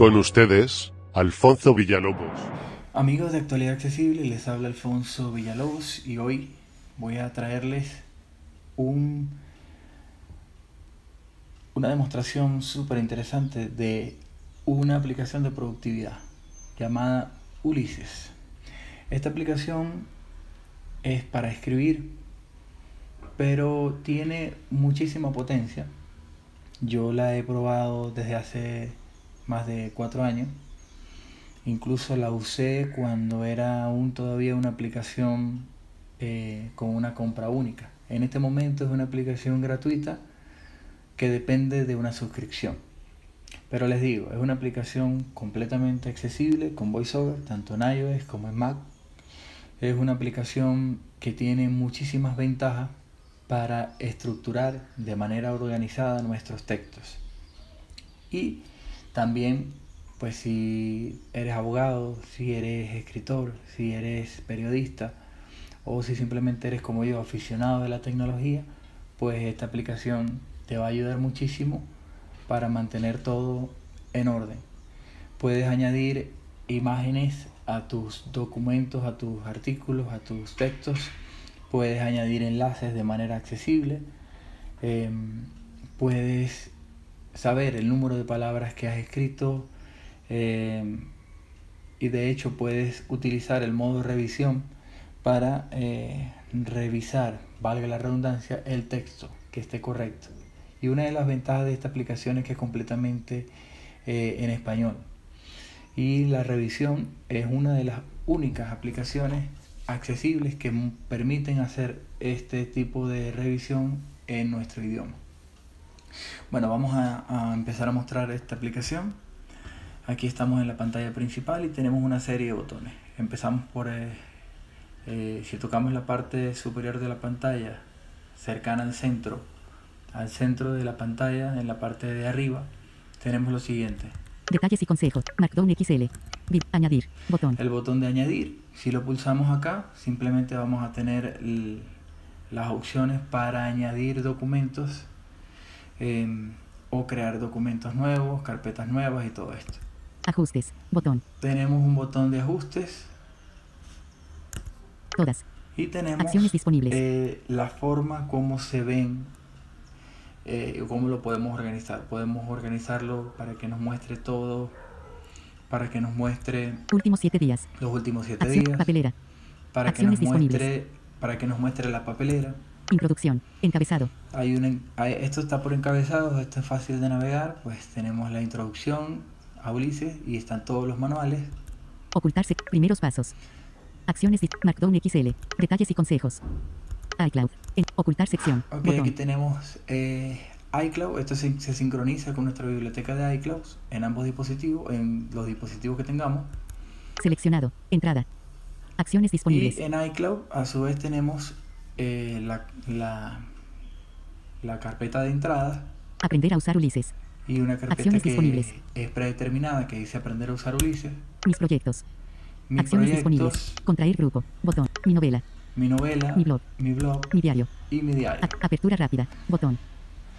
Con ustedes, Alfonso Villalobos. Amigos de Actualidad Accesible, les habla Alfonso Villalobos y hoy voy a traerles un, una demostración súper interesante de una aplicación de productividad llamada Ulises. Esta aplicación es para escribir, pero tiene muchísima potencia. Yo la he probado desde hace más de cuatro años. Incluso la usé cuando era aún todavía una aplicación eh, con una compra única. En este momento es una aplicación gratuita que depende de una suscripción. Pero les digo, es una aplicación completamente accesible con VoiceOver, tanto en iOS como en Mac. Es una aplicación que tiene muchísimas ventajas para estructurar de manera organizada nuestros textos. Y también, pues si eres abogado, si eres escritor, si eres periodista o si simplemente eres como yo, aficionado de la tecnología, pues esta aplicación te va a ayudar muchísimo para mantener todo en orden. Puedes añadir imágenes a tus documentos, a tus artículos, a tus textos. Puedes añadir enlaces de manera accesible. Em, puedes saber el número de palabras que has escrito. Em, y de hecho puedes utilizar el modo revisión para eh, revisar, valga la redundancia, el texto que esté correcto. Y una de las ventajas de esta aplicación es que es completamente eh, en español. Y la revisión es una de las únicas aplicaciones accesibles que permiten hacer este tipo de revisión en nuestro idioma. Bueno, vamos a, empezar a mostrar esta aplicación. Aquí estamos en la pantalla principal y tenemos una serie de botones. Empezamos por, eh, eh, si tocamos la parte superior de la pantalla, cercana al centro, al centro de la pantalla, en la parte de arriba, tenemos lo siguiente. Detalles y consejos. Markdown XL. añadir. Botón. El botón de añadir. Si lo pulsamos acá, simplemente vamos a tener las opciones para añadir documentos em, o crear documentos nuevos, carpetas nuevas y todo esto. Ajustes. Botón. Tenemos un botón de ajustes. Todas. Y tenemos acciones disponibles. Eh, la forma como se ven eh, cómo lo podemos organizar. Podemos organizarlo para que nos muestre todo, para que nos muestre últimos siete días, los últimos siete días, papelera, para que nos muestre, para que nos muestre la papelera. Introducción, encabezado. Hay un, esto está por encabezado, esto es fácil de navegar, pues tenemos la introducción a Ulises y están todos los manuales. Ocultarse, primeros pasos. Acciones de Markdown XL, detalles y consejos iCloud. En ocultar sección. Ok, aquí tenemos eh, iCloud. Esto se, sincroniza con nuestra biblioteca de iCloud en ambos dispositivos, en los dispositivos que tengamos. Seleccionado. Entrada. Acciones disponibles. Y en iCloud, a su vez, tenemos eh, la, la, carpeta de entrada. Aprender a usar Ulises. Y una carpeta que es predeterminada que dice aprender a usar Ulises. Mis proyectos. Acciones disponibles. Contraer grupo. Botón. Mi novela mi novela, mi blog, mi, blog, mi diario y mi diario. apertura rápida, botón.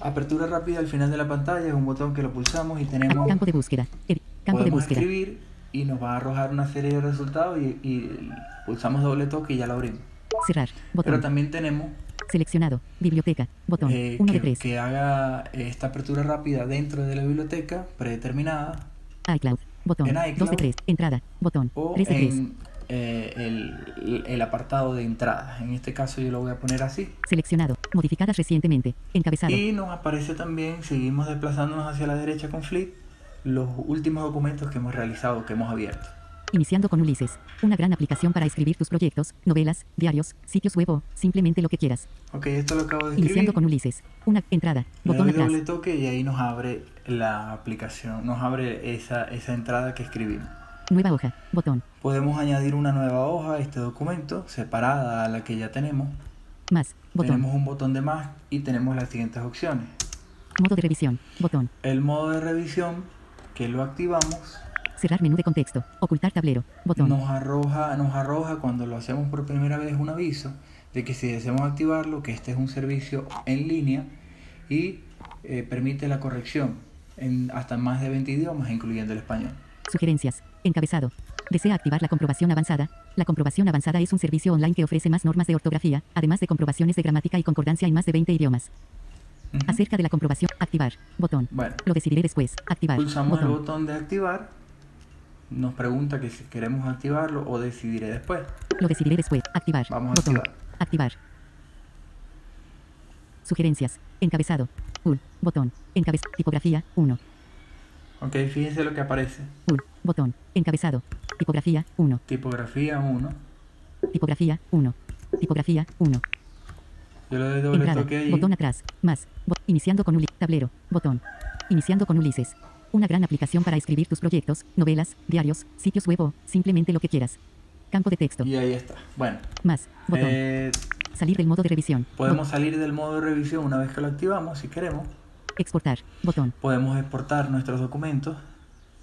Apertura rápida al final de la pantalla es un botón que lo pulsamos y tenemos campo de búsqueda. campo de búsqueda. escribir y nos va a arrojar una serie de resultados y, pulsamos doble toque y ya lo abrimos. Cerrar, botón. Pero también tenemos seleccionado, biblioteca, botón, eh, uno que, de tres. que haga esta apertura rápida dentro de la biblioteca predeterminada. iCloud, botón, en iCloud, 2 de 3, entrada, botón, o 3 de 3. Eh, el, el, apartado de entrada. En este caso yo lo voy a poner así. Seleccionado. Modificadas recientemente. Encabezado. Y nos aparece también, seguimos desplazándonos hacia la derecha con Flip, los últimos documentos que hemos realizado, que hemos abierto. Iniciando con Ulises, una gran aplicación para escribir tus proyectos, novelas, diarios, sitios web o simplemente lo que quieras. Ok, esto lo acabo de escribir. Iniciando con Ulises, una entrada, botón doy doble toque y ahí nos abre la aplicación, nos abre esa, esa entrada que escribimos. Nueva hoja, botón. Podemos añadir una nueva hoja a este documento, separada a la que ya tenemos. Más, botón. Tenemos un botón de más y tenemos las siguientes opciones. Modo de revisión, botón. El modo de revisión, que lo activamos. Cerrar menú de contexto, ocultar tablero, botón. Nos arroja, nos arroja cuando lo hacemos por primera vez un aviso de que si deseamos activarlo, que este es un servicio en línea y eh, permite la corrección en hasta más de 20 idiomas, incluyendo el español. Sugerencias. Encabezado. ¿Desea activar la comprobación avanzada? La comprobación avanzada es un servicio online que ofrece más normas de ortografía, además de comprobaciones de gramática y concordancia en más de 20 idiomas. Ujú. Acerca de la comprobación, activar. Botón. Bueno, Lo decidiré después. Activar. pulsamos el Botón. botón de activar. Nos pregunta que si queremos activarlo o decidiré después. Lo decidiré después. Activar. Vamos a activar. Activar. Sugerencias. Encabezado. Ul. Botón. Encabez. Tipografía. 1. Ok, fíjense lo que aparece. Ul. Botón. Encabezado. Tipografía. 1. Tipografía 1. Tipografía. 1. Tipografía. 1. Yo le doy doble Entrada. toque ahí. Botón atrás. Más. Bo- iniciando con Ulises. Tablero. Botón. Iniciando con Ulises. Una gran aplicación para escribir tus proyectos, novelas, diarios, sitios web o simplemente lo que quieras. Campo de texto. Y ahí está. Bueno, Más. Botón. eh, Salir del modo de revisión. podemos salir del modo de revisión una vez que lo activamos, si queremos. Exportar. Botón. Podemos exportar nuestros documentos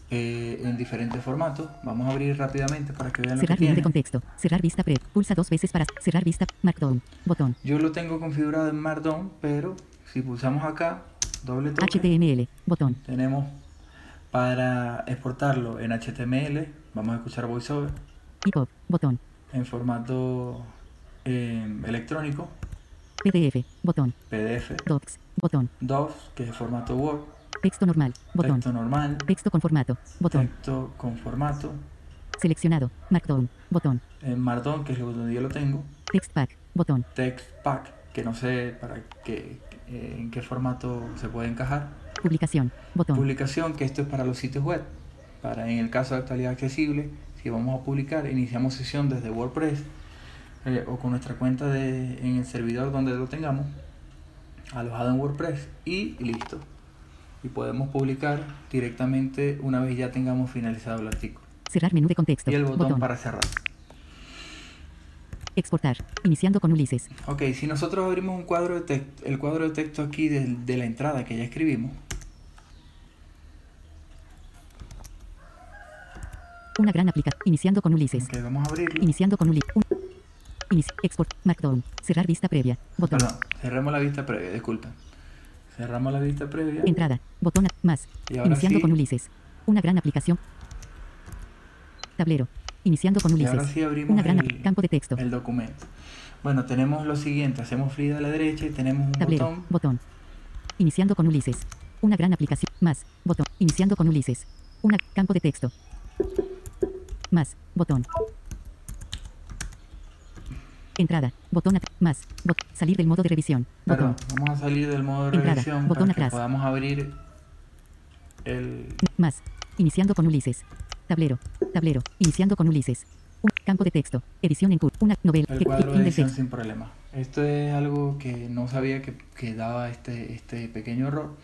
eh, en diferentes formatos. Vamos a abrir rápidamente para que vean lo que Cerrar menú de tiene. contexto. Cerrar vista pre. Pulsa dos veces para cerrar vista. Markdown. Botón. Yo lo tengo configurado en Markdown, pero si pulsamos acá, doble toque, HTML. Botón. tenemos para exportarlo en HTML. Vamos a escuchar VoiceOver EPUB. Botón. en formato eh, electrónico, PDF. Botón. PDF, Docs. Botón. DOF, que es formato Word, Texto normal. Botón. texto normal, Texto con formato. Botón. texto con formato, Seleccionado. Markdown. Botón. en Markdown, que es lo donde yo lo tengo, Text pack. Botón. text pack, que no sé para qué, en qué formato se puede encajar, Publicación. Botón. publicación, que esto es para los sitios web, para en el caso de actualidad accesible, si vamos a publicar, iniciamos sesión desde WordPress eh, o con nuestra cuenta de, en el servidor donde lo tengamos, alojado en WordPress y listo. Y podemos publicar directamente una vez ya tengamos finalizado el artículo. Cerrar menú de contexto. Y el botón Botón. para cerrar. Exportar. Iniciando con Ulises. Ok, si nosotros abrimos un cuadro de texto, el cuadro de texto aquí de, de la entrada que ya escribimos, Una gran aplicación. Iniciando con Ulises. ok, vamos a abrirlo. Iniciando con Ulises. Export. Markdown. Cerrar vista previa. Botón. Perdón, cerremos la vista previa, disculpen. Cerramos la vista previa. Entrada. Botón. Más. Y ahora Iniciando sí. con Ulises. Una gran aplicación. Tablero. Iniciando con Y Ulises. ahora sí abrimos Una gran el, campo de texto. el documento. Bueno, tenemos lo siguiente, hacemos flick a la derecha y tenemos un Tablero. botón. Botón. Iniciando con Ulises. Una gran aplicación. Más. Botón. Iniciando con Ulises. Una campo de texto. Más. Botón. Entrada. Botón. Más. Bot- salir del modo de revisión. Botón. vamos a salir del modo de Entrada, revisión botón para que atrás. podamos abrir el, Más. Iniciando con Ulises. Tablero. Tablero. Iniciando con Ulises. Un campo de texto. Edición en curso. Una novela. el cuadro de edición sin problema. Esto es algo que no sabía que, que daba este, este pequeño error.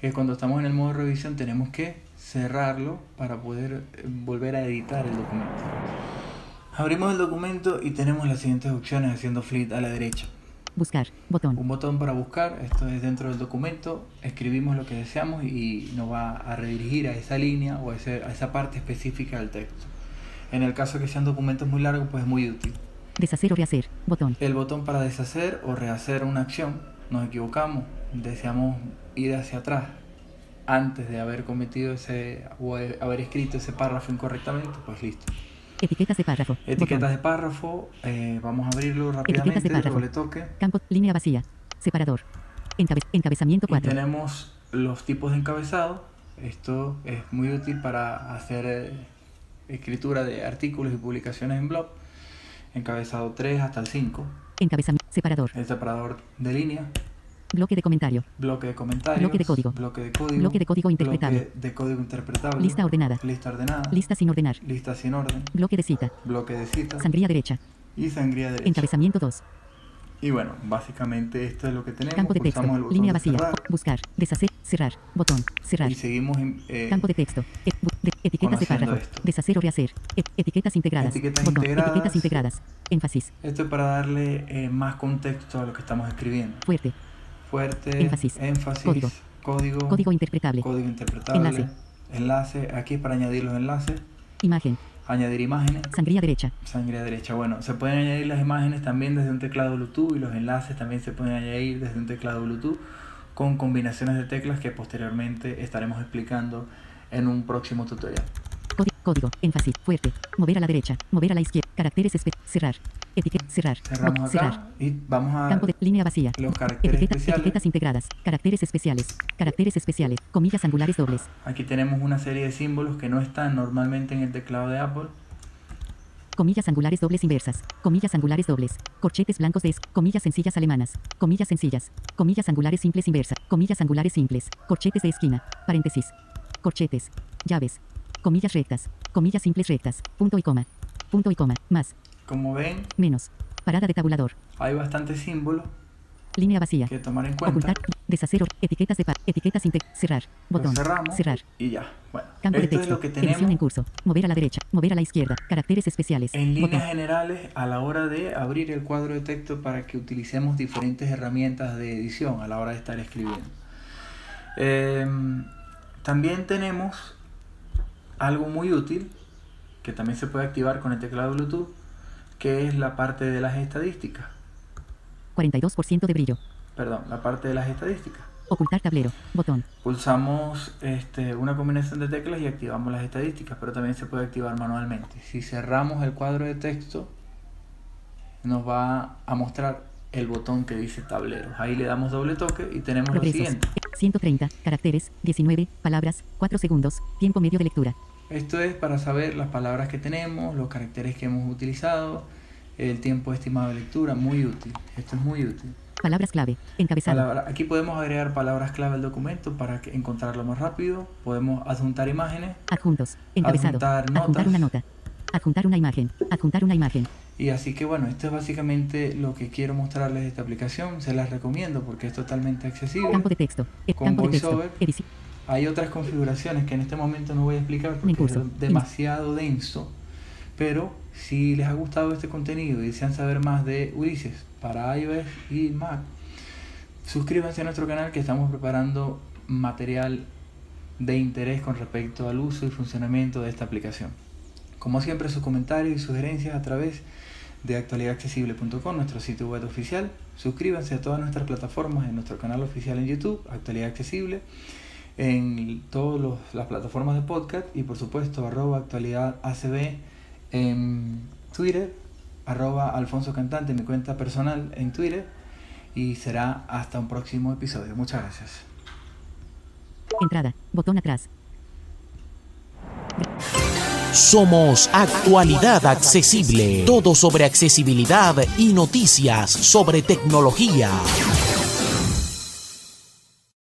Que cuando estamos en el modo de revisión tenemos que cerrarlo para poder eh, volver a editar el documento. Abrimos el documento y tenemos las siguientes opciones haciendo flick a la derecha. Buscar. Botón. Un botón para buscar, esto es dentro del documento, escribimos lo que deseamos y nos va a redirigir a esa línea o a, ese- a esa parte específica del texto. En el caso que sean documentos muy largos, pues es muy útil. Deshacer o rehacer. Botón. El botón para deshacer o rehacer una acción, nos equivocamos, deseamos ir hacia atrás antes de haber cometido ese o haber escrito ese párrafo incorrectamente, pues listo. Etiquetas de párrafo. Etiquetas Botón. de párrafo, eh, vamos a abrirlo rápidamente, párrafo. doble toque. Campo. Línea vacía. Separador. Encabe- encabezamiento Y 4. tenemos los tipos de encabezado. Esto es muy útil para hacer eh, escritura de artículos y publicaciones en blog. Encabezado 3 hasta el 5. Encabezamiento. Separador. El separador de línea. Bloque de comentario. Bloque de comentarios. Bloque de código. Bloque de código. Bloque de código interpretable. bloque de código interpretable. Lista ordenada. Lista ordenada. Lista sin ordenar. Lista sin orden. Bloque de cita. Bloque de citas. Sangría derecha. y sangría derecha. Encabezamiento 2. Y bueno, básicamente esto es lo que tenemos. Campo de texto. Pulsamos botón Línea vacía. cerrar Buscar. Deshacer. Cerrar. Botón. Cerrar. Y seguimos en, eh, Campo de texto. Et- de- etiquetas de párrafo. esto. Deshacer o rehacer. Et- etiquetas integradas. Etiquetas Botón. integradas. Etiquetas integradas. Énfasis. Esto es para darle eh, más contexto a lo que estamos escribiendo. Fuerte. Fuerte, Énfasis. énfasis, Código. código, Código interpretable. código interpretable, Enlace. enlace, aquí para añadir los enlaces, Imagen. añadir imágenes, Sangría derecha. sangre derecha. Bueno, se pueden añadir las imágenes también desde un teclado Bluetooth y los enlaces también se pueden añadir desde un teclado Bluetooth con combinaciones de teclas que posteriormente estaremos explicando en un próximo tutorial. Código, énfasis, fuerte, mover a la derecha, mover a la izquierda, caracteres, cerrar, etiqueta, cerrar, Cerramos acá y vamos a campo de línea vacía, los caracteres especiales. etiquetas integradas, caracteres especiales, caracteres especiales, comillas angulares dobles. Aquí tenemos una serie de símbolos que no están normalmente en el teclado de Apple. Comillas angulares dobles inversas, comillas angulares dobles, corchetes blancos de es, comillas sencillas alemanas, comillas sencillas, comillas angulares simples inversas, comillas angulares simples, corchetes de esquina, paréntesis, corchetes, llaves, comillas rectas, comillas simples rectas, punto y coma, punto y coma, más, Como ven, menos, parada de tabulador, hay bastantes símbolos línea vacía, que tomar en cuenta. ocultar, deshacer, etiquetas de pa, etiquetas inte, cerrar, Lo botón, cerramos cerrar, y ya. Bueno, campo de esto es texto, lo que edición en tenemos curso, mover a la derecha, mover a la izquierda, caracteres especiales, en líneas botón, generales a la hora de abrir el cuadro de texto para que utilicemos diferentes herramientas de edición a la hora de estar escribiendo. Em, también tenemos algo muy útil que también se puede activar con el teclado Bluetooth, que es la parte de las estadísticas. 42% de brillo, Perdón, la parte de las estadísticas. ocultar tablero, botón, Pulsamos este, una combinación de teclas y activamos las estadísticas, pero también se puede activar manualmente. Si cerramos el cuadro de texto, nos va a mostrar el botón que dice tablero. Ahí le damos doble toque y tenemos lo siguiente. 130, caracteres, 19, palabras, 4 segundos, tiempo medio de lectura, Esto es para saber las palabras que tenemos, los caracteres que hemos utilizado, el tiempo estimado de lectura, muy útil. Esto es muy útil. palabras clave, encabezado, Palabra- aquí podemos agregar palabras clave al documento para que encontrarlo más rápido. Podemos adjuntar imágenes adjuntos, encabezado, Adjuntar adjuntar notas. una nota, adjuntar una imagen, adjuntar una imagen, Y así que bueno, esto es básicamente lo que quiero mostrarles de esta aplicación. Se las recomiendo porque es totalmente accesible. campo de texto, Con campo de texto, Hay otras configuraciones que en este momento no voy a explicar porque es demasiado denso. Pero si les ha gustado este contenido y desean saber más de Ulises para iOS y Mac, suscríbanse a nuestro canal que estamos preparando material de interés con respecto al uso y funcionamiento de esta aplicación. Como siempre, sus comentarios y sugerencias a través de actualidadaccesible.com, nuestro sitio web oficial. Suscríbanse a todas nuestras plataformas en nuestro canal oficial en YouTube, Actualidad Accesible, en todas las plataformas de podcast y por supuesto arroba actualidad ACB en Twitter, arroba Alfonso Cantante, mi cuenta personal en Twitter y será hasta un próximo episodio. Muchas gracias. entrada, botón atrás, Somos Actualidad Accesible. Todo sobre accesibilidad y noticias sobre tecnología.